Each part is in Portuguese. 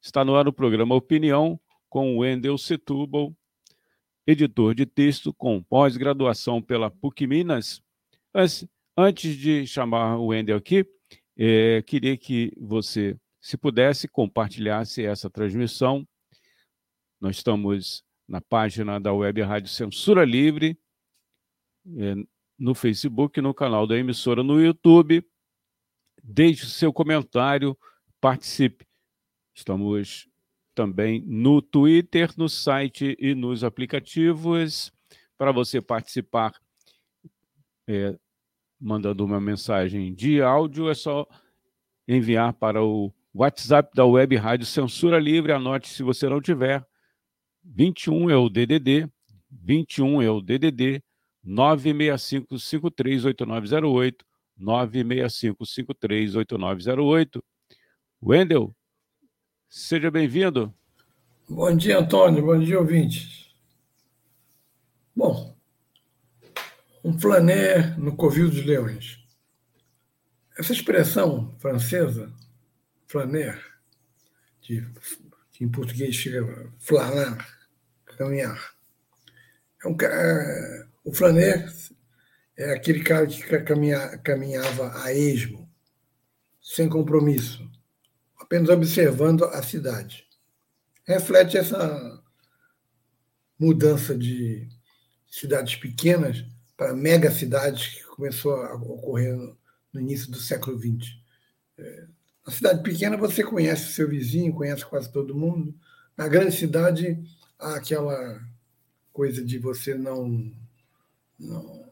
Está no ar o programa Opinião com Wendel Setúbal, editor de texto com pós-graduação pela PUC Minas. Antes de chamar o Wendel aqui, é, queria que você, se pudesse, compartilhasse essa transmissão. Nós estamos na página da Web Rádio Censura Livre, é, no Facebook, no canal da emissora no YouTube Deixe seu comentário, participe. Estamos também no Twitter, no site e nos aplicativos. Para você participar, é, mandando uma mensagem de áudio, é só enviar para o WhatsApp da Web Rádio Censura Livre. Anote se você não tiver. 21 é o DDD, 21 é o DDD 965 538908 965538908. Wendel, seja bem-vindo. Bom dia, Antônio. Bom dia, ouvintes. Bom, um flané no covil dos leões. Essa expressão francesa, flaner, de, que em português chega flanar, caminhar, é um, é, o flaner é aquele cara que caminha, caminhava a esmo, sem compromisso, apenas observando a cidade. Reflete essa mudança de cidades pequenas para megacidades que começou a ocorrer no, início do século XX. É, na cidade pequena você conhece o seu vizinho, conhece quase todo mundo. Na grande cidade há aquela coisa de você não, não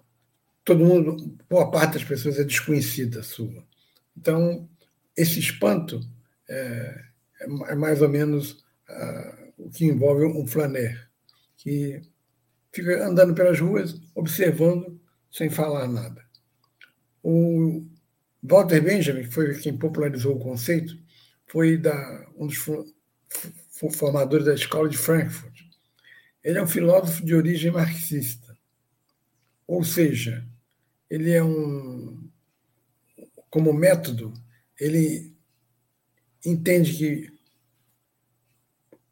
todo mundo, boa parte das pessoas é desconhecida sua. Então, esse espanto é, é mais ou menos uh, o que envolve um flaner, que fica andando pelas ruas, observando, sem falar nada. O Walter Benjamin, que foi quem popularizou o conceito, foi da, um dos formadores da Escola de Frankfurt. Ele é um filósofo de origem marxista. Ou seja, ele é um como método, ele entende que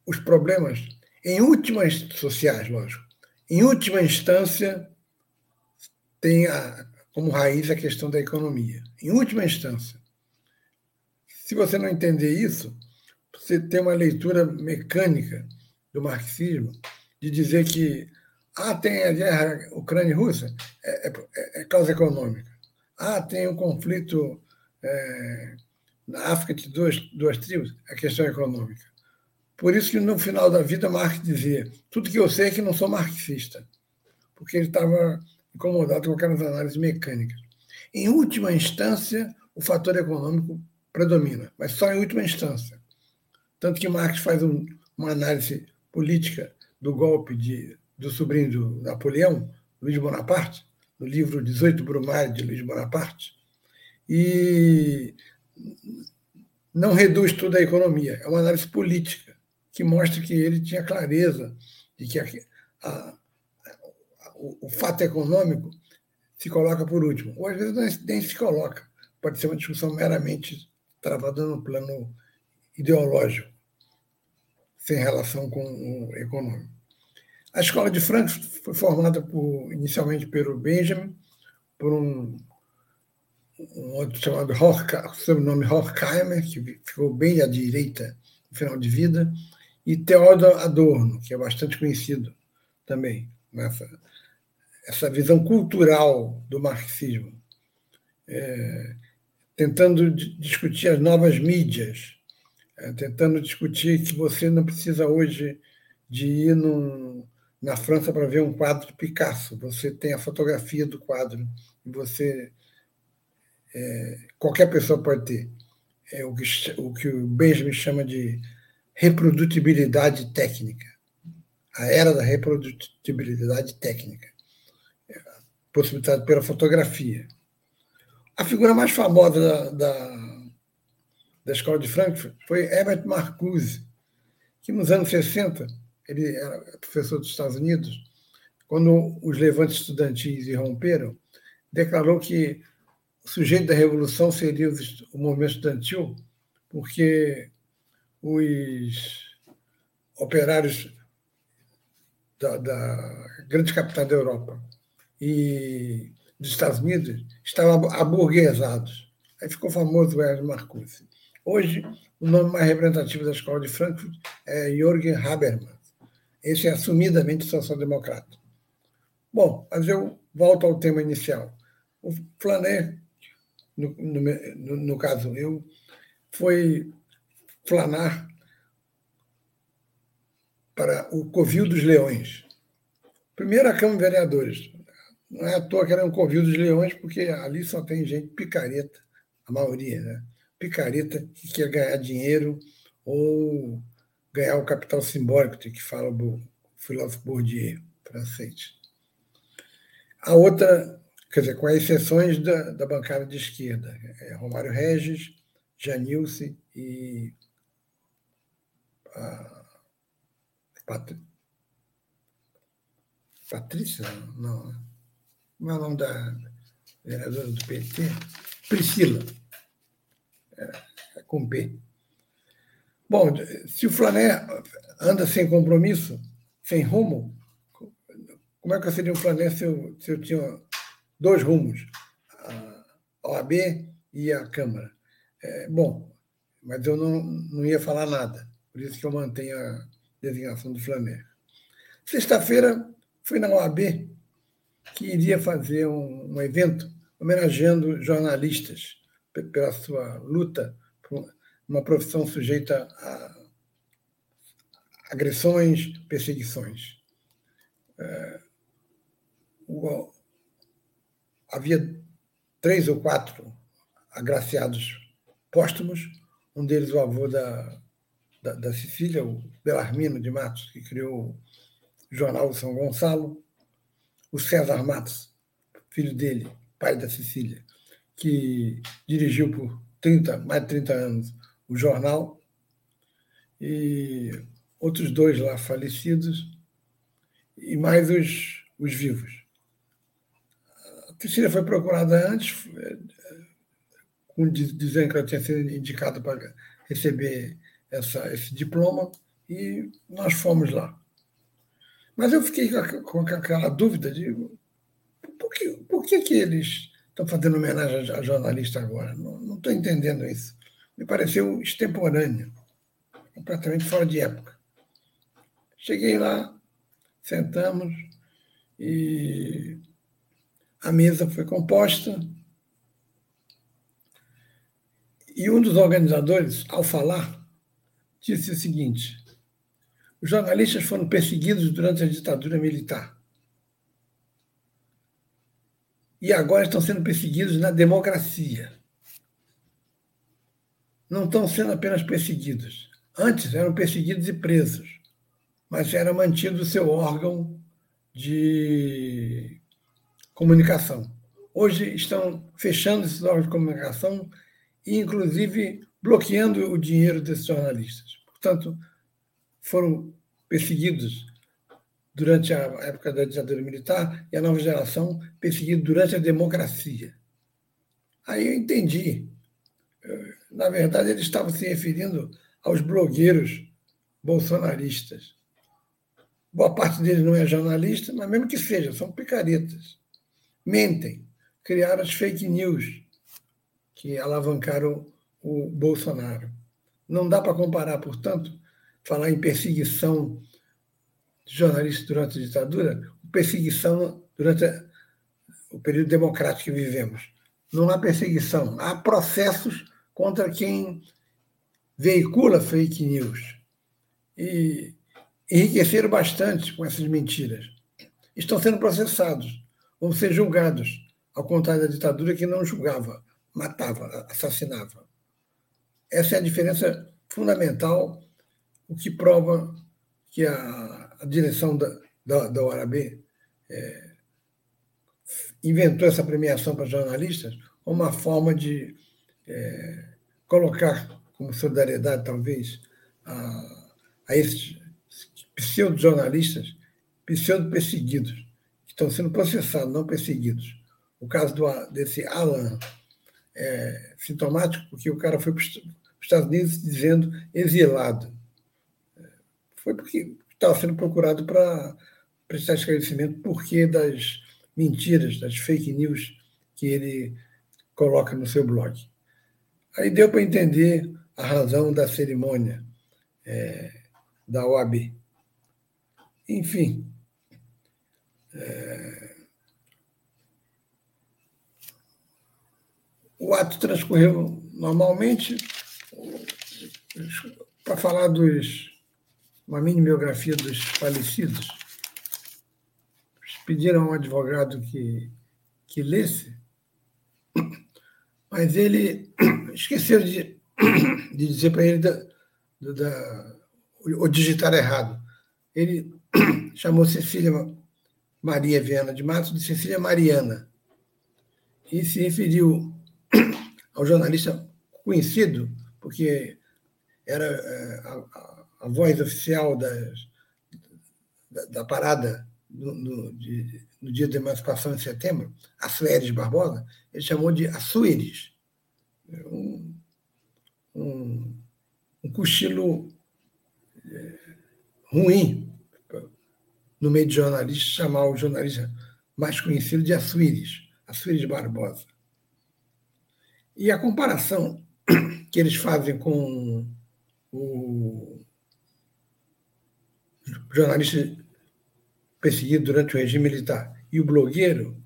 os problemas, em últimas sociais, lógico, em última instância, tem a, como raiz a questão da economia. Em última instância. Se você não entender isso, você tem uma leitura mecânica do marxismo de dizer que ah, tem a guerra Ucrânia-Rússia, é, é, é, causa econômica. Ah, tem um conflito é, na África de duas, duas tribos, é questão econômica. Por isso que no final da vida Marx dizia, tudo que eu sei é que não sou marxista, porque ele estava incomodado com aquelas análises mecânicas. Em última instância, o fator econômico predomina, mas só em última instância. Tanto que Marx faz um, uma análise política do golpe de do sobrinho do Napoleão, Luiz Bonaparte, no livro 18 Brumário de Luiz Bonaparte, e não reduz tudo à economia, é uma análise política que mostra que ele tinha clareza de que a, a, o, o, fato econômico se coloca por último, ou às vezes nem se coloca, pode ser uma discussão meramente travada no plano ideológico, sem relação com o econômico. A escola de Frankfurt foi formada por, inicialmente pelo Benjamin, por um, um outro chamado Horkheimer, sobrenome Horkheimer, que ficou bem à direita no final de vida, e Theodor Adorno, que é bastante conhecido também, nessa essa visão cultural do marxismo, é, tentando discutir as novas mídias, é, tentando discutir que você não precisa hoje de ir num, na França para ver um quadro de Picasso. Você tem a fotografia do quadro e você é, qualquer pessoa pode ter. É o que o que o Benjamin chama de reprodutibilidade técnica, a era da reprodutibilidade técnica, possibilitada pela fotografia. A figura mais famosa da, da, da Escola de Frankfurt foi Herbert Marcuse, que nos anos 60, ele era professor dos Estados Unidos, quando os levantes estudantis irromperam, declarou que o sujeito da revolução seria o movimento estudantil, porque os operários da, da grande capital da Europa e dos Estados Unidos estavam aburguesados. Aí ficou famoso o Ernst Marcuse. Hoje, o nome mais representativo da escola de Frankfurt é Jürgen Habermas. Esse é assumidamente social-democrata. Bom, mas eu volto ao tema inicial. O Flaner, no, no, no caso eu, foi flanar para o Covil dos Leões. Primeiro, a Câmara de Vereadores. Não é à toa que era um Covil dos Leões, porque ali só tem gente picareta, a maioria, né? Picareta que quer ganhar dinheiro ou ganhar o capital simbólico, que fala o filósofo Bourdieu, francês. A outra, quer dizer, com exceções da, da bancada de esquerda, é Romário Regis, Janilce e a Pat... Patrícia? Não. Como é o nome da vereadora do PT? Priscila. É, é com P. Bom, se o Flané anda sem compromisso, sem rumo, como é que eu seria um Flané se eu, se eu tinha dois rumos, a OAB e a Câmara? É, bom, mas eu não, não ia falar nada, por isso que eu mantenho a designação do Flamengo. Sexta-feira fui na OAB, que iria fazer um, um evento homenageando jornalistas pela sua luta por uma profissão sujeita a agressões, perseguições. É, o, havia três ou quatro agraciados póstumos, um deles o avô da, da, da Sicília, o Belarmino de Matos, que criou o jornal São Gonçalo, o César Matos, filho dele, pai da Sicília, que dirigiu por 30, mais de 30 anos o jornal, e outros dois lá falecidos, e mais os, os vivos. A Sicília foi procurada antes, com, dizendo que ela tinha sido indicada para receber essa, esse diploma e nós fomos lá. Mas eu fiquei com aquela dúvida de por que, por que, que eles estão fazendo homenagem a jornalista agora? Não estou entendendo isso. Me pareceu extemporâneo, completamente fora de época. Cheguei lá, sentamos e a mesa foi composta. E um dos organizadores, ao falar, disse o seguinte: os jornalistas foram perseguidos durante a ditadura militar. E agora estão sendo perseguidos na democracia. Não estão sendo apenas perseguidos. Antes eram perseguidos e presos, mas era mantido o seu órgão de comunicação. Hoje estão fechando esses órgãos de comunicação e, inclusive, bloqueando o dinheiro desses jornalistas portanto, foram perseguidos durante a época da ditadura militar e a nova geração perseguida durante a democracia. Aí eu entendi. Na verdade, eles estavam se referindo aos blogueiros bolsonaristas. Boa parte deles não é jornalista, mas mesmo que seja, são picaretas. Mentem, criaram as fake news que alavancaram o Bolsonaro. Não dá para comparar, portanto, falar em perseguição de jornalistas durante a ditadura, perseguição durante o período democrático que vivemos. Não há perseguição, há processos contra quem veicula fake news. E enriqueceram bastante com essas mentiras. Estão sendo processados, vão ser julgados, ao contrário da ditadura que não julgava, matava, assassinava. Essa é a diferença fundamental o que prova que a, a direção da, da, da OAB é, inventou essa premiação para jornalistas uma forma de é, colocar como solidariedade, talvez, a, a esses pseudo-jornalistas, pseudo-perseguidos, estão sendo processados, não perseguidos. O caso do, desse Alan é sintomático, porque o cara foi para os Estados Unidos dizendo exilado. Foi porque estava sendo procurado para prestar esclarecimento por que das mentiras, das fake news que ele coloca no seu blog. Aí deu para entender a razão da cerimônia é, da OAB. Enfim, é, o ato transcorreu normalmente. Para falar dos uma mini biografia dos falecidos, pediram a um advogado que, que lesse, mas ele esqueceu de, de dizer para ele da, da, o digitar errado. Ele chamou Cecília Maria Viana de Matos de Cecília Mariana e se referiu ao jornalista conhecido, porque era é, a, a, a voz oficial das, da, da parada no, no, de, no, dia da emancipação em setembro, a Barbosa, ele chamou de Açuíris. Um, um, um cochilo é, ruim no meio de jornalistas, chamar o jornalista mais conhecido de Açuíris, Açuíris Barbosa. E a comparação que eles fazem com o jornalista perseguido durante o regime militar e o blogueiro,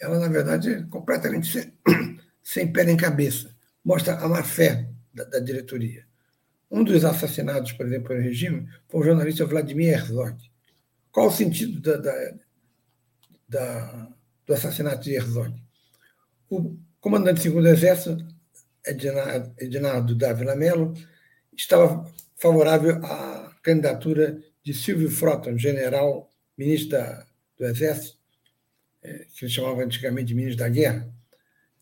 ela, na verdade, é completamente sem, sem pé nem cabeça. Mostra a má-fé da, da, diretoria. Um dos assassinados, por exemplo, pelo regime foi o jornalista Vladimir Herzog. Qual o sentido da, da, da do assassinato de Herzog? O comandante do segundo exército, Ednardo, Dávila Mello, estava favorável à candidatura de Silvio Frota, um general ministro da, do Exército, é, que ele chamava antigamente de ministro da Guerra,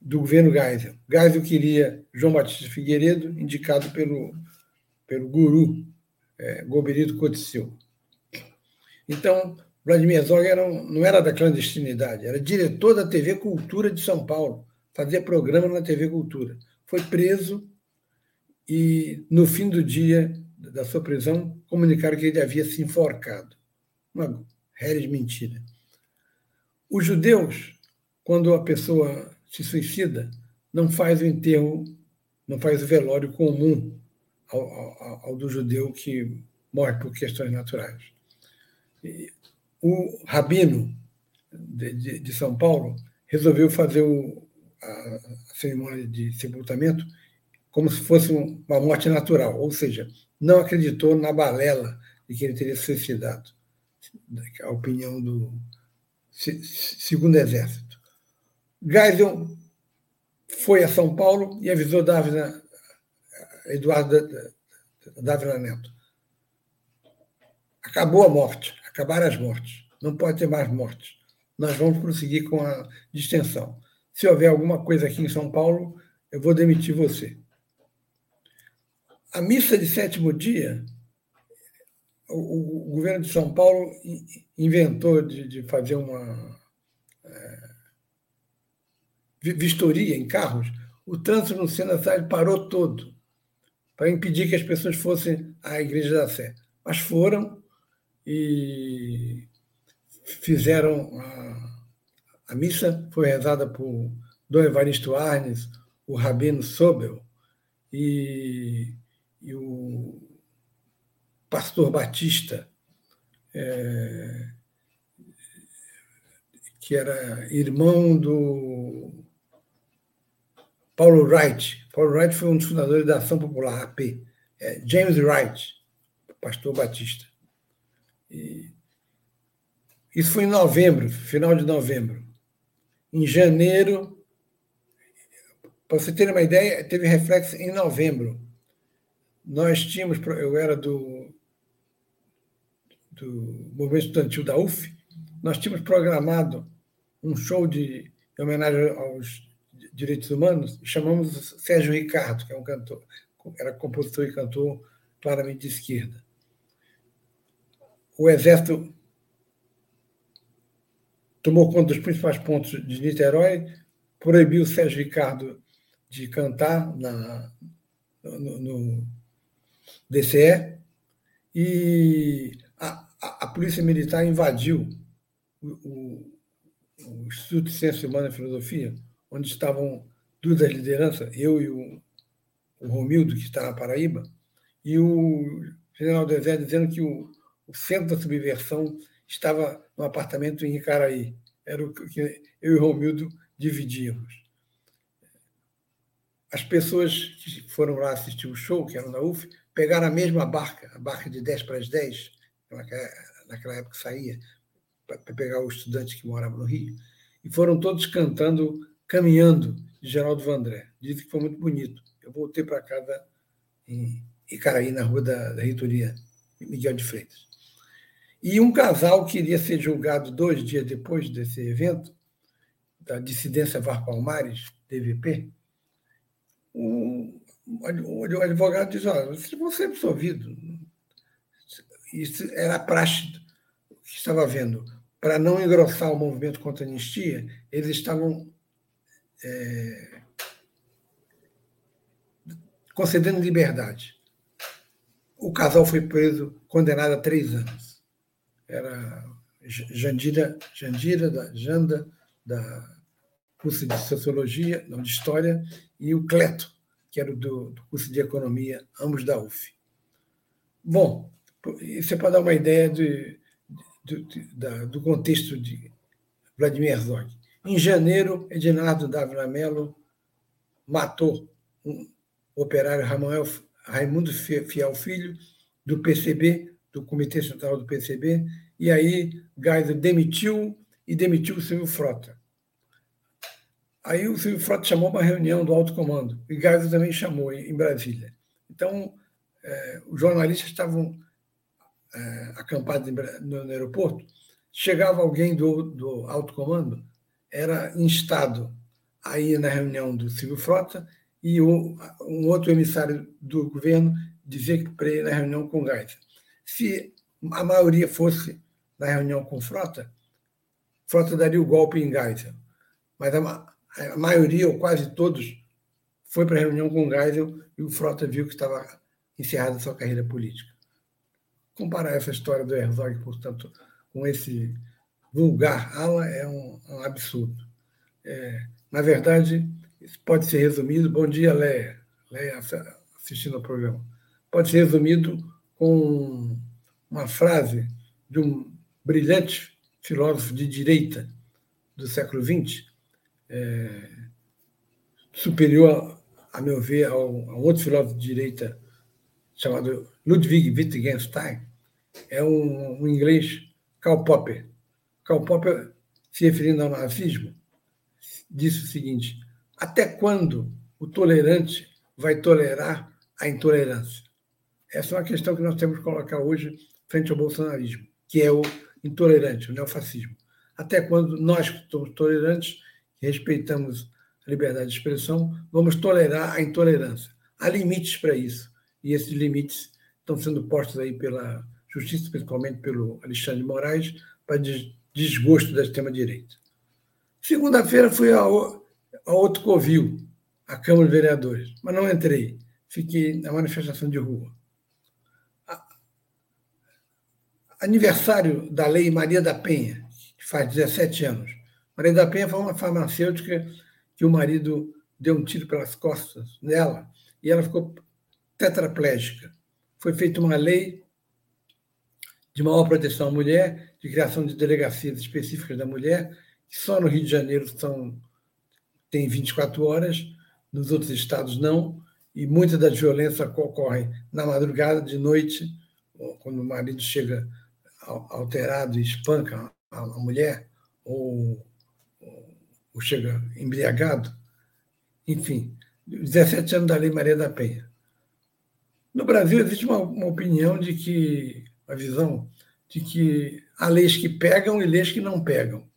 do governo Geisel. Geisel queria João Batista Figueiredo, indicado pelo, pelo guru é, Goberito Cotisseu. Então, Vladimir Herzog era não era da clandestinidade, era diretor da TV Cultura de São Paulo, fazia programa na TV Cultura. Foi preso e, no fim do dia da sua prisão, comunicaram que ele havia se enforcado. Uma Reres mentira. Os judeus, quando a pessoa se suicida, não faz o enterro, não faz o velório comum ao, ao, ao do judeu que morre por questões naturais. E o rabino de, de, de, São Paulo resolveu fazer o, a, cerimônia de sepultamento como se fosse uma morte natural, ou seja, não acreditou na balela de que ele teria suicidado a opinião do segundo exército. Geisel foi a São Paulo e avisou Dávila, Eduardo Dávila Neto. Acabou a morte, acabaram as mortes. Não pode ter mais mortes. Nós vamos prosseguir com a distensão. Se houver alguma coisa aqui em São Paulo, eu vou demitir você. A missa de sétimo dia o, o, governo de São Paulo inventou de, de fazer uma é, vistoria em carros. O trânsito no Sena parou todo para impedir que as pessoas fossem à Igreja da Sé. Mas foram e fizeram a, a missa, foi rezada por Dom Evaristo Arnes, o Rabino Sobel e, e o pastor Batista, é, que era irmão do Paulo Wright. Paulo Wright foi um dos fundadores da Ação Popular, AP. É, James Wright, pastor Batista. E isso foi em novembro, final de novembro. Em janeiro, para você ter uma ideia, teve reflexo em novembro nós tínhamos, eu era do, do movimento estudantil da UF, nós tínhamos programado um show de, em homenagem aos direitos humanos, chamamos Sérgio Ricardo, que é um cantor, era compositor e cantor claramente de esquerda. O Exército tomou conta dos principais pontos de Niterói, proibiu o Sérgio Ricardo de cantar na, no, no DCE e a, a, a, Polícia Militar invadiu o, o, o Instituto de Ciência Humana e Filosofia, onde estavam duas das lideranças, eu e o, o Romildo, que está na Paraíba, e o general Dezé dizendo que o, o centro da subversão estava no apartamento em Icaraí. Era o que eu e o Romildo dividíamos. As pessoas que foram lá assistir o show, que eram da UF, pegaram a mesma barca, a barca de 10 para as 10, naquela época saía, para pegar os estudantes que moravam no Rio, e foram todos cantando Caminhando, de Geraldo Vandré. Dizem que foi muito bonito. Eu voltei para casa em Icaraí, na rua da, da reitoria Miguel de Freitas. E um casal que iria ser julgado dois dias depois desse evento, da dissidência Var Palmares, DVP, o, o advogado diz: olha, vocês vão ser absolvidos. Isso era a praxe que estava havendo. Para não engrossar o movimento contra a anistia, eles estavam é, concedendo liberdade. O casal foi preso, condenado a três anos. Era Jandira, Jandira da Janda, da curso de Sociologia, não, de História, e o Cleto, que era do, do curso de Economia, ambos da UF. Bom, isso é para dar uma ideia de, de, de, da, do contexto de Vladimir Herzog. Em janeiro, Ednardo Dávila Mello matou um operário Ramuel, Raimundo Fiel Filho, do PCB, do Comitê Central do PCB, e aí Geisel demitiu e demitiu o Silvio Frota. Aí o Silvio Frota chamou uma reunião do alto comando, e Geisel também chamou em Brasília. Então, é, os jornalistas estavam é, acampados no, no aeroporto, chegava alguém do, do alto comando, era instado a ir na reunião do Silvio Frota e o, um outro emissário do governo dizer que para ir na reunião com Geisel. Se a maioria fosse na reunião com Frota, Frota daria o golpe em Geisel. Mas a, a maioria, ou quase todos, foi para a reunião com Geisel e o Frota viu que estava encerrada sua carreira política. Comparar essa história do Herzog, portanto, com esse vulgar ala é um, um absurdo. É, na verdade, isso pode ser resumido. Bom dia, Leia. Leia assistindo ao programa. Pode ser resumido com uma frase de um brilhante filósofo de direita do século XX, é, superior, a meu ver, ao, outro filósofo de direita chamado Ludwig Wittgenstein, é um, um inglês, Karl Popper, Karl Popper, se referindo ao nazismo, disse o seguinte: até quando o tolerante vai tolerar a intolerância? Essa é uma questão que nós temos que colocar hoje frente ao bolsonarismo, que é o intolerante, o neofascismo. Até quando nós que somos tolerantes, que respeitamos a liberdade de expressão, vamos tolerar a intolerância? Há limites para isso, e esses limites estão sendo postos aí pela justiça, principalmente pelo Alexandre de Moraes, para desgosto da extrema-direita. Segunda-feira fui a, a outro covil, a Câmara de Vereadores, mas não entrei. Fiquei na manifestação de rua. Aniversário da Lei Maria da Penha, que faz 17 anos. Maria da Penha foi uma farmacêutica que o marido deu um tiro pelas costas nela e ela ficou tetraplégica. Foi feita uma lei de maior proteção à mulher, de criação de delegacias específicas da mulher, que só no Rio de Janeiro são, tem 24 horas, nos outros estados não, e muita das violências ocorrem na madrugada, de noite, quando o marido chega alterado e espanca a mulher, ou, ou chega embriagado. Enfim, 17 anos da Lei Maria da Penha. No Brasil existe uma, uma opinião de que, uma visão de que há leis que pegam e leis que não pegam.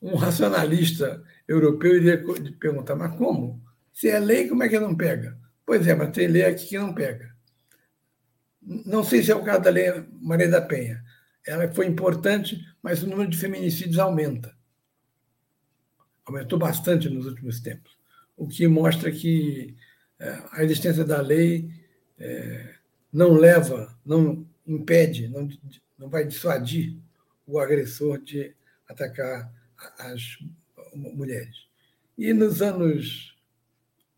Um racionalista europeu iria perguntar, mas como? Se é lei, como é que não pega? Pois é, mas tem lei aqui que não pega. Não sei se é o caso da lei Maria da Penha. Ela foi importante, mas o número de feminicídios aumenta. Aumentou bastante nos últimos tempos. O que mostra que é, a existência da lei é, não leva, não impede, não, não vai dissuadir o agressor de atacar as mulheres. E nos anos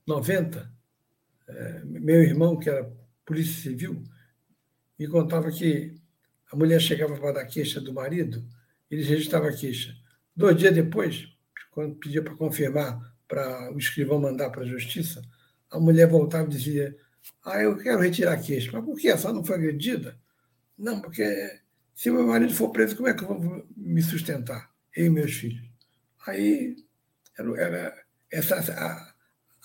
90, é, meu irmão, que era polícia civil, me contava que a mulher chegava para dar queixa do marido, ele registrava a queixa. Dois dias depois, quando pedia para confirmar, para o escrivão mandar para a justiça, a mulher voltava e dizia: Ah, eu quero retirar a queixa. Mas por que? A senhora não foi agredida? Não, porque se meu marido for preso, como é que eu vou me sustentar? Eu e meus filhos. Aí era, era essa a,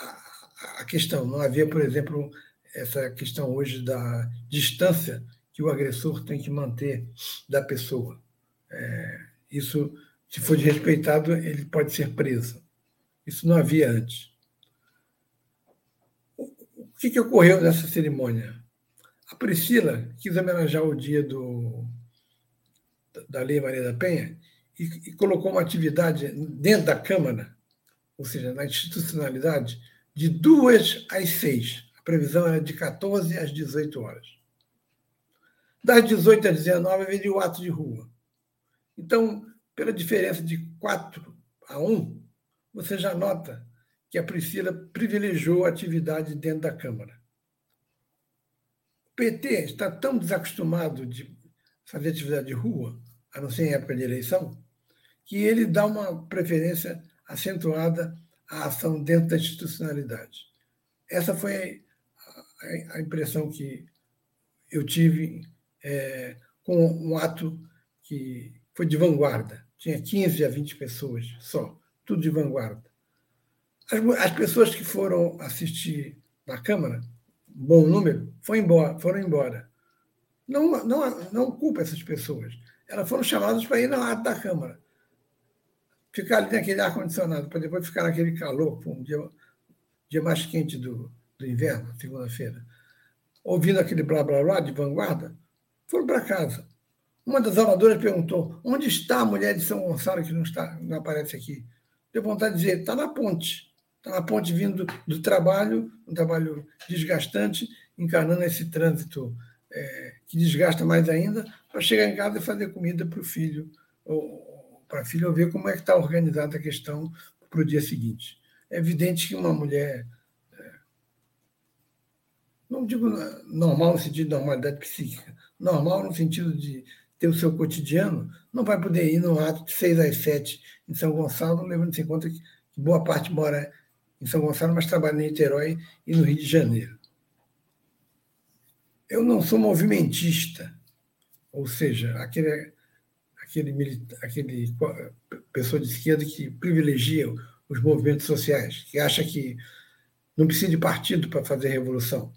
a, a questão. Não havia, por exemplo, essa questão hoje da distância que o agressor tem que manter da pessoa. É, isso, se for desrespeitado, ele pode ser preso. Isso não havia antes que, que ocorreu nessa cerimônia? A Priscila quis homenagear o dia do, da Lei Maria da Penha e, e colocou uma atividade dentro da Câmara, ou seja, na institucionalidade, de duas às seis. A previsão era de 14 às 18 horas. Das 18 às 19 veio o ato de rua. Então, pela diferença de 4 a 1, você já nota que a Priscila privilegiou a atividade dentro da Câmara. O PT está tão desacostumado de fazer atividade de rua, a não ser em época de eleição, que ele dá uma preferência acentuada à ação dentro da institucionalidade. Essa foi a, impressão que eu tive é, com um ato que foi de vanguarda. Tinha 15 a 20 pessoas só, tudo de vanguarda. As, pessoas que foram assistir na Câmara, bom número, foram embora. Foram embora. Não, não, não culpa essas pessoas. Elas foram chamadas para ir na ata da Câmara. Ficar ali naquele ar-condicionado, para depois ficar naquele calor, um dia, dia mais quente do, do inverno, segunda-feira. Ouvindo aquele blá blá blá de vanguarda, foram para casa. Uma das oradoras perguntou: onde está a mulher de São Gonçalo que não, está, não aparece aqui? Deu vontade de dizer: está na ponte. Está na ponte vindo do trabalho, um trabalho desgastante, encarnando esse trânsito é, que desgasta mais ainda, para chegar em casa e fazer comida para o filho, ou para a filha ver como é que está organizada a questão para o dia seguinte. É evidente que uma mulher, não digo normal no sentido de normalidade psíquica, normal no sentido de ter o seu cotidiano, não vai poder ir no ato de seis às sete em São Gonçalo, levando-se em conta que boa parte mora em São Gonçalo, mas trabalho em Niterói e no Rio de Janeiro. Eu não sou movimentista, ou seja, aquele, aquele, aquele pessoa de esquerda que privilegia os movimentos sociais, que acha que não precisa de partido para fazer revolução.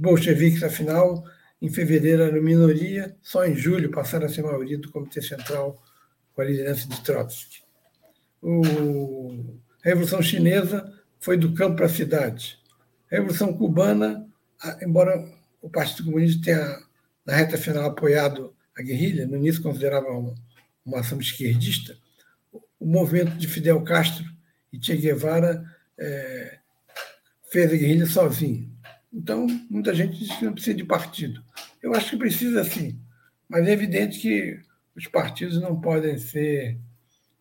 Bolcheviques, afinal, em fevereiro eram minoria, só em julho passaram a ser maioria do Comitê Central com a liderança de Trotsky. O, a Revolução Chinesa foi do campo para a cidade. A Revolução Cubana, embora o Partido Comunista tenha, na reta final, apoiado a guerrilha, no início considerava uma, uma ação esquerdista, o movimento de Fidel Castro e Che Guevara é, fez a guerrilha sozinho. Então, muita gente diz que não precisa de partido. Eu acho que precisa sim, mas é evidente que os partidos não podem ser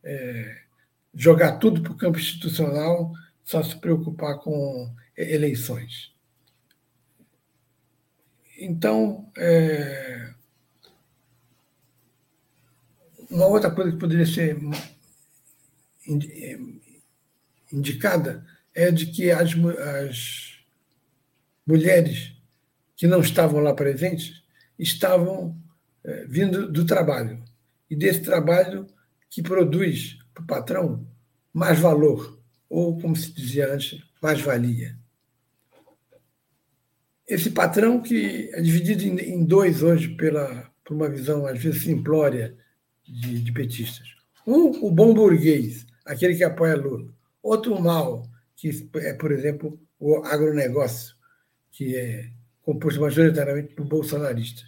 é, jogar tudo para o campo institucional só se preocupar com eleições. Então, é, uma outra coisa que poderia ser indicada é de que as, as mulheres que não estavam lá presentes estavam é, vindo do trabalho e desse trabalho que produz para o patrão mais valor ou, como se dizia antes, mais-valia. esse patrão que é dividido em, dois hoje pela, por uma visão, às vezes, simplória de, de petistas. Um, o bom burguês, aquele que apoia Lula. Outro, o mal, que é, por exemplo, o agronegócio, que é composto majoritariamente por bolsonaristas.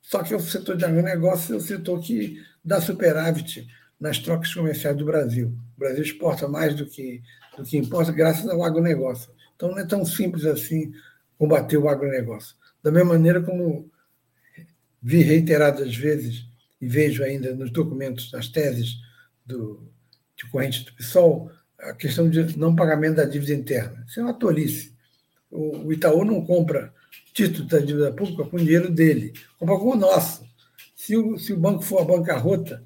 Só que o setor de agronegócio é o setor que dá superávit nas trocas comerciais do Brasil. O Brasil exporta mais do que, do que importa graças ao agronegócio. Então não é tão simples assim combater o agronegócio. Da mesma maneira como vi reiteradas vezes e vejo ainda nos documentos, nas teses do, de corrente do PSOL, a questão de não pagamento da dívida interna. Isso é uma tolice. O, Itaú não compra título da dívida pública com dinheiro dele, compra com o nosso. Se o, se o banco for a bancarrota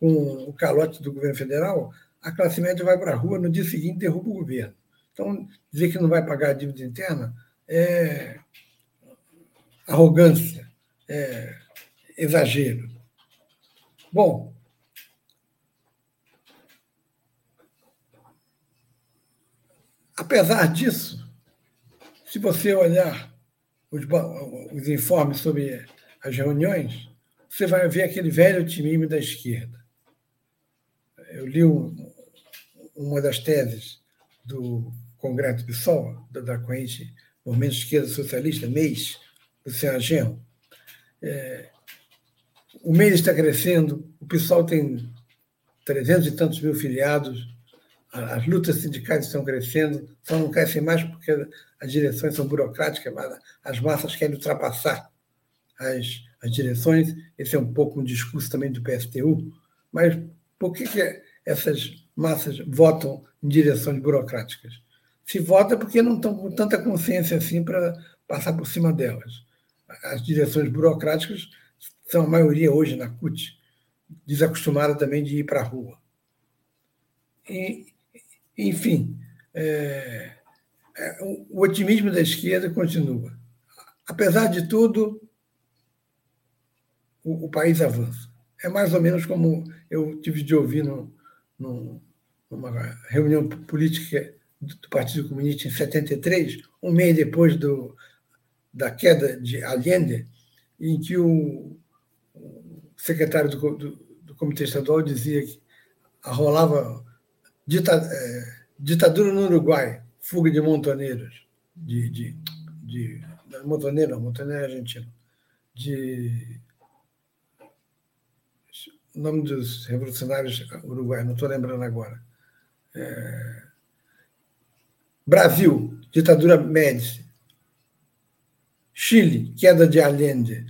com o calote do governo federal, a classe média vai para a rua no dia seguinte derruba o governo. Então, dizer que não vai pagar a dívida interna é arrogância, é exagero. Bom, apesar disso, se você olhar os, os informes sobre as reuniões, você vai ver aquele velho otimismo da esquerda. Eu li um, uma das teses do Congresso PSOL, da, da corrente Movimento Esquerda Socialista, MEIS, do Senhor Genro. É, o MEIS está crescendo, o PSOL tem trezentos e tantos mil filiados, as lutas sindicais estão crescendo, só não crescem mais porque as direções são burocráticas, mas as massas querem ultrapassar as, as direções. Esse é um pouco um discurso também do PSTU. Mas por que, que essas massas votam em direções burocráticas? Se vota porque não estão com tanta consciência assim para passar por cima delas. As direções burocráticas são a maioria hoje na CUT, desacostumada também de ir para a rua. E, enfim, é, é, o otimismo da esquerda continua. Apesar de tudo, o, o, país avança. É mais ou menos como eu tive de ouvir no, no, numa reunião política do Partido Comunista em 73, um mês depois do, da queda de Allende, em que o, o secretário do, do, do, Comitê Estadual dizia que rolava dita, é, ditadura no Uruguai, fuga de montoneiros, de, de, de montoneiro, montoneiro é argentino, de o nome dos revolucionários uruguaios, não estou lembrando agora. É, Brasil, ditadura Médici. Chile, queda de Allende.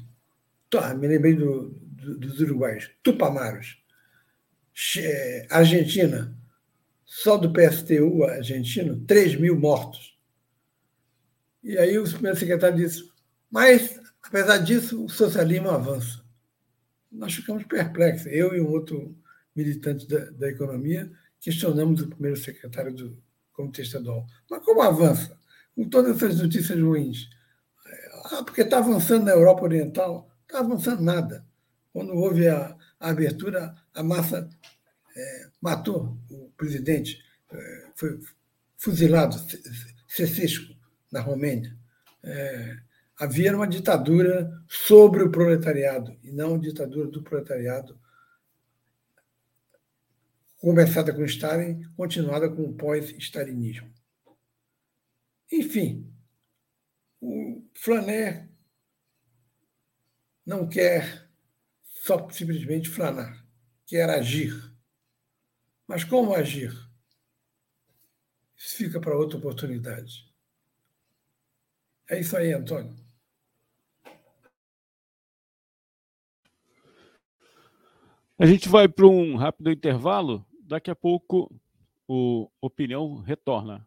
Tá, me lembrei do, do, dos uruguaios. Tupamaros. Argentina, só do PSTU argentino, 3 mil mortos. E aí o primeiro secretário disse, mas, apesar disso, o socialismo avança. Nós ficamos perplexos. Eu e um outro militante da, da economia questionamos o primeiro secretário do Comitê Estadual. Mas como avança? Com todas essas notícias ruins. Ah, porque está avançando na Europa Oriental. Está avançando nada. Quando houve a, a abertura, a massa é, matou o presidente, é, foi fuzilado, Cecesco, na Romênia. É, havia uma ditadura sobre o proletariado, e não ditadura do proletariado, começada com Stalin, continuada com o pós-stalinismo. Enfim, o Flaner não quer só simplesmente flanar, quer agir mas como agir? Isso fica para outra oportunidade. É isso aí, Antônio. A gente vai para um rápido intervalo. Daqui a pouco o Opinião retorna.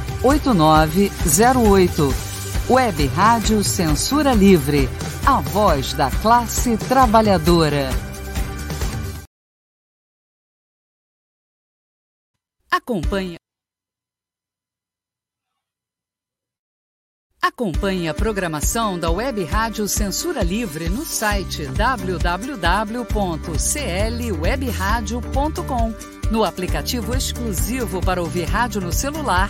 8908. Web Rádio Censura Livre. A voz da classe trabalhadora. Acompanhe. Acompanhe a programação da Web Rádio Censura Livre no site www.clwebradio.com, no aplicativo exclusivo para ouvir rádio no celular,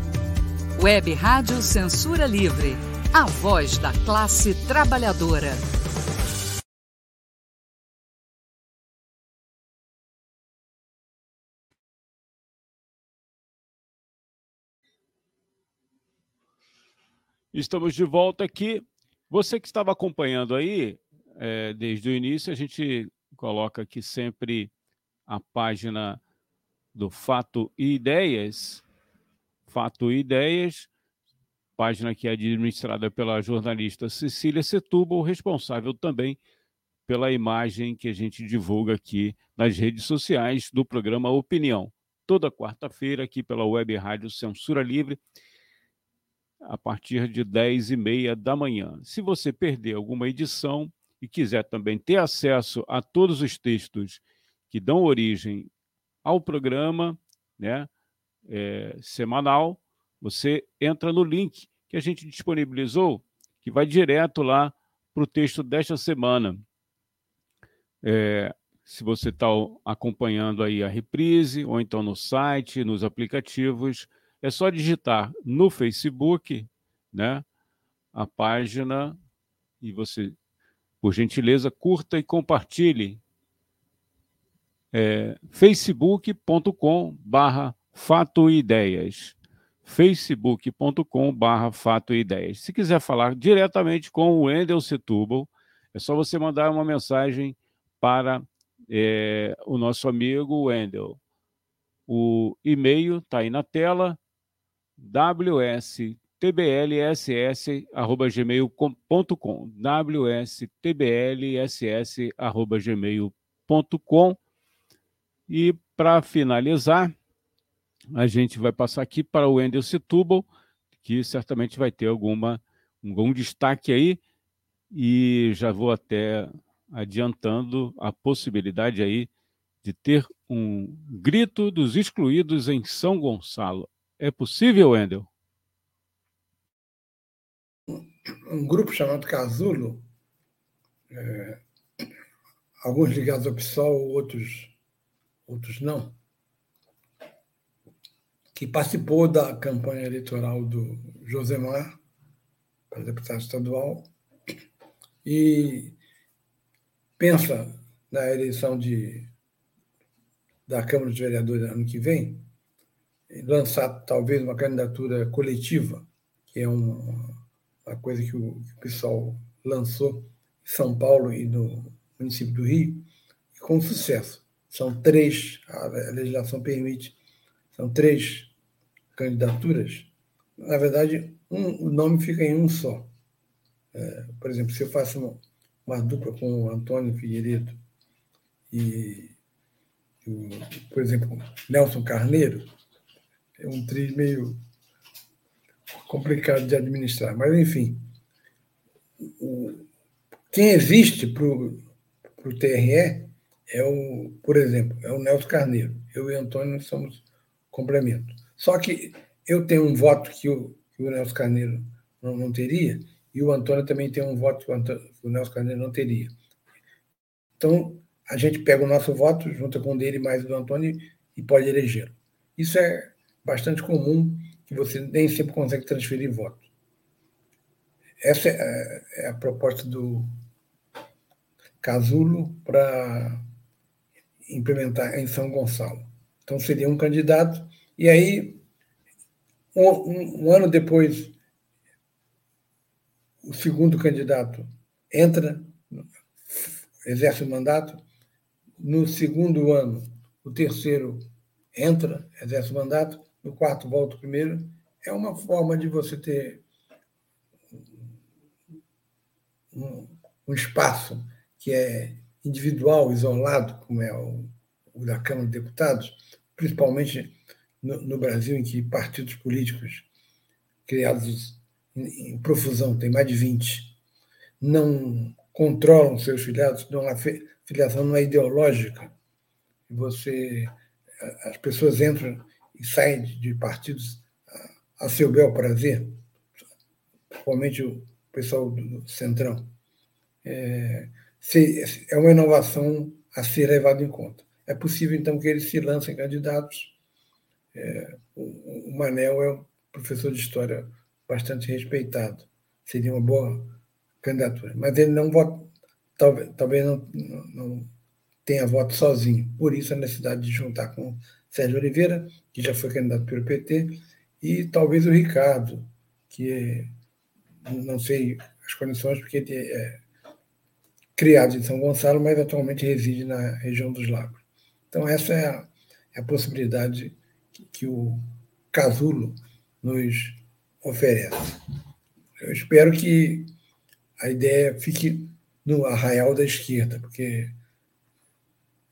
Web Rádio Censura Livre. A voz da classe trabalhadora. Estamos de volta aqui. Você que estava acompanhando aí, é, desde o início, a gente coloca aqui sempre a página do Fato e Ideias. Fato e Ideias, página que é administrada pela jornalista Cecília Setúbal, responsável também pela imagem que a gente divulga aqui nas redes sociais do programa Opinião. Toda quarta-feira, aqui pela Web Rádio Censura Livre a partir de 10 e meia da manhã. Se você perder alguma edição e quiser também ter acesso a todos os textos que dão origem ao programa né, é, semanal, você entra no link que a gente disponibilizou, que vai direto lá para o texto desta semana. É, se você está acompanhando aí a reprise, ou então no site, nos aplicativos, é só digitar no Facebook, né, a página e você, por gentileza, curta e compartilhe. É, facebook.com barra Fato Ideias facebook.com barra Fato Ideias. Se quiser falar diretamente com o Wendel Setúbal, é só você mandar uma mensagem para é, o nosso amigo Wendel. O e-mail está aí na tela, wstblss.gmail.com wstblss.gmail.com E para finalizar, a gente vai passar aqui para o Wendel Setúbal, que certamente vai ter alguma, algum destaque aí, e já vou até adiantando a possibilidade aí de ter um grito dos excluídos em São Gonçalo. É possível, Wendel? Um grupo chamado Casulo, é, alguns ligados ao PSOL, outros, outros não, que participou da campanha eleitoral do Josemar para deputado estadual e pensa na eleição de, da Câmara de Vereadores ano que vem, lançar talvez uma candidatura coletiva, que é uma, uma coisa que o, que o pessoal lançou em São Paulo e no município do Rio, com sucesso. São três, a legislação permite, são três candidaturas. Na verdade, um, o nome fica em um só. É, por exemplo, se eu faço uma, uma dupla com o Antônio Figueiredo e, o, por exemplo, Nelson Carneiro, é um tri meio complicado de administrar. Mas, enfim, o, quem existe para o TRE é o, por exemplo, é o Nelson Carneiro. Eu e Antônio somos complemento. Só que eu tenho um voto que o, que o Nelson Carneiro não, não, teria, e o Antônio também tem um voto que o, Antônio, que o Nelson Carneiro não teria. Então, a gente pega o nosso voto, junta com o dele mais o do Antônio e pode elegê-lo. Isso é bastante comum, que você nem sempre consegue transferir voto. Essa é, é a proposta do Casulo para implementar em São Gonçalo. Então, seria um candidato, e aí, um, um, um ano depois, o segundo candidato entra, exerce o mandato, no segundo ano, o terceiro entra, exerce o mandato, no quarto volta o primeiro. É uma forma de você ter um, um espaço que é individual, isolado, como é o, o da Câmara de Deputados, principalmente no, no, Brasil, em que partidos políticos criados em, em, profusão, tem mais de 20, não controlam seus filiados, não, a filiação não é ideológica. Você, as pessoas entram e saem de partidos a, seu bel prazer, principalmente o pessoal do Centrão. É, é uma inovação a ser levada em conta. É possível, então, que eles se lancem candidatos. É, o Manel é um professor de história bastante respeitado. Seria uma boa candidatura. Mas ele não vota, talvez, talvez não, não, não tenha voto sozinho. Por isso a necessidade de juntar com Sérgio Oliveira, que já foi candidato pelo PT, e talvez o Ricardo, que é, não sei as condições, porque ele é criado em São Gonçalo, mas atualmente reside na região dos Lagos. Então, essa é a, é a possibilidade que, o casulo nos oferece. Eu espero que a ideia fique no arraial da esquerda, porque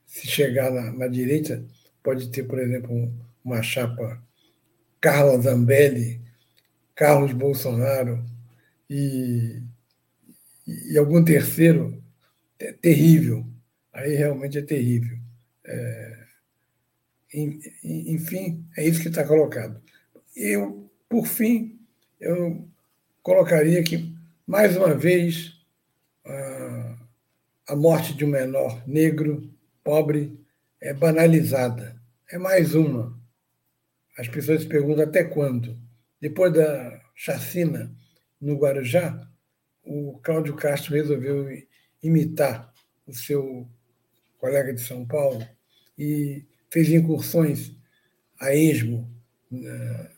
se chegar na, na direita, pode ter, por exemplo, um, uma chapa Carla Zambelli, Carlos Bolsonaro e, e algum terceiro é terrível. Aí realmente é terrível. É, enfim, é isso que está colocado. Eu, por fim, eu colocaria que, mais uma vez, a, morte de um menor negro, pobre, é banalizada. É mais uma. As pessoas se perguntam até quando. Depois da chacina no Guarujá, o Cláudio Castro resolveu imitar o seu colega de São Paulo e fez incursões a esmo na,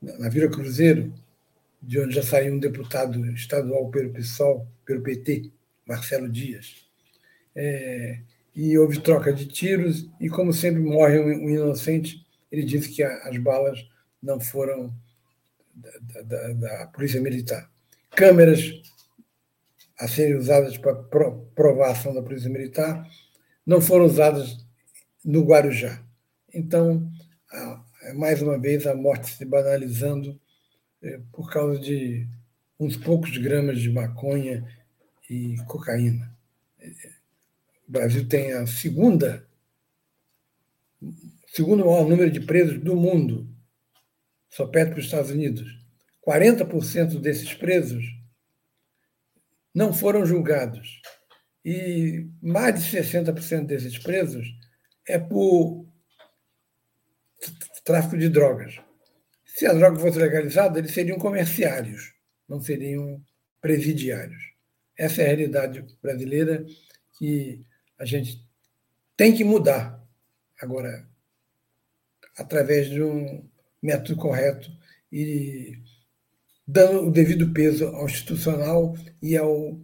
na Vila Cruzeiro, de onde já saiu um deputado estadual pelo PSOL, pelo PT, Marcelo Dias. É, e houve troca de tiros, e como sempre morre um, inocente, ele disse que as balas não foram da, da, da Polícia Militar. Câmeras a serem usadas para provar a ação da Polícia Militar não foram usadas no Guarujá. Então, mais uma vez, a morte se banalizando é, por causa de uns poucos gramas de maconha e cocaína. O Brasil tem a segunda, segundo maior número de presos do mundo, só perto dos Estados Unidos. 40% desses presos não foram julgados. E mais de 60% desses presos é por tráfico de drogas. Se a droga fosse legalizada, eles seriam comerciários, não seriam presidiários. Essa é a realidade brasileira que a gente tem que mudar. Agora, através de um método correto e dando o devido peso ao institucional e ao,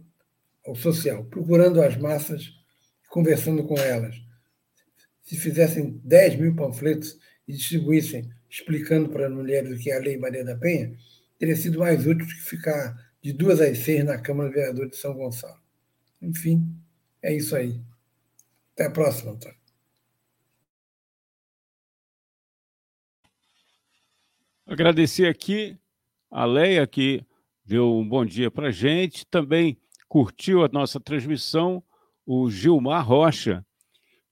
ao social, procurando as massas, conversando com elas. Se fizessem 10 mil panfletos e distribuíssem explicando para as mulheres o que é a Lei Maria da Penha, teria sido mais útil que ficar de duas às seis na Câmara de Vereadores de São Gonçalo. Enfim, é isso aí. Até a próxima, Antônio. Agradecer aqui a Leia, que deu um bom dia para a gente, também curtiu a nossa transmissão, o Gilmar Rocha,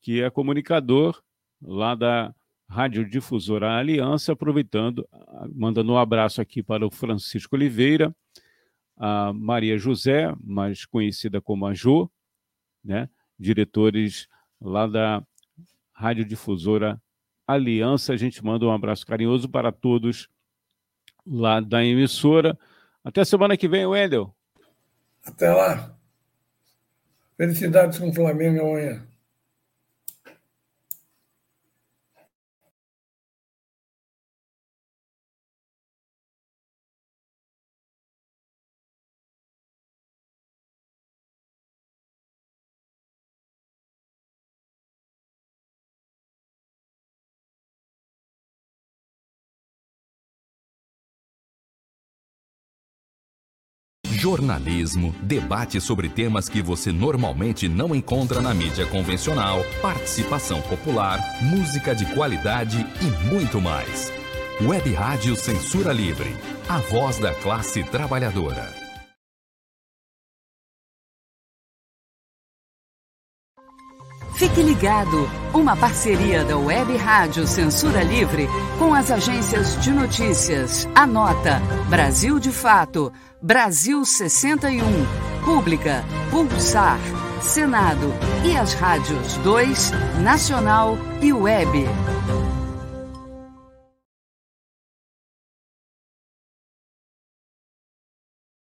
que é comunicador lá da Radiodifusora Aliança, aproveitando, mandando um abraço aqui para o Francisco Oliveira, a Maria José, mais conhecida como a Jo, né? diretores lá da Radiodifusora Aliança. A gente manda um abraço carinhoso para todos lá da emissora. Até semana que vem, Wendel. Até lá. Felicidades com o Flamengo amanhã. Jornalismo, debate sobre temas que você normalmente não encontra na mídia convencional, participação popular, música de qualidade e muito mais. Web Rádio Censura Livre, a voz da classe trabalhadora. Fique ligado, uma parceria da Web Rádio Censura Livre com as agências de notícias. Anota, Brasil de Fato, Brasil 61, Pública, Pulsar, Senado e as rádios 2, Nacional e Web.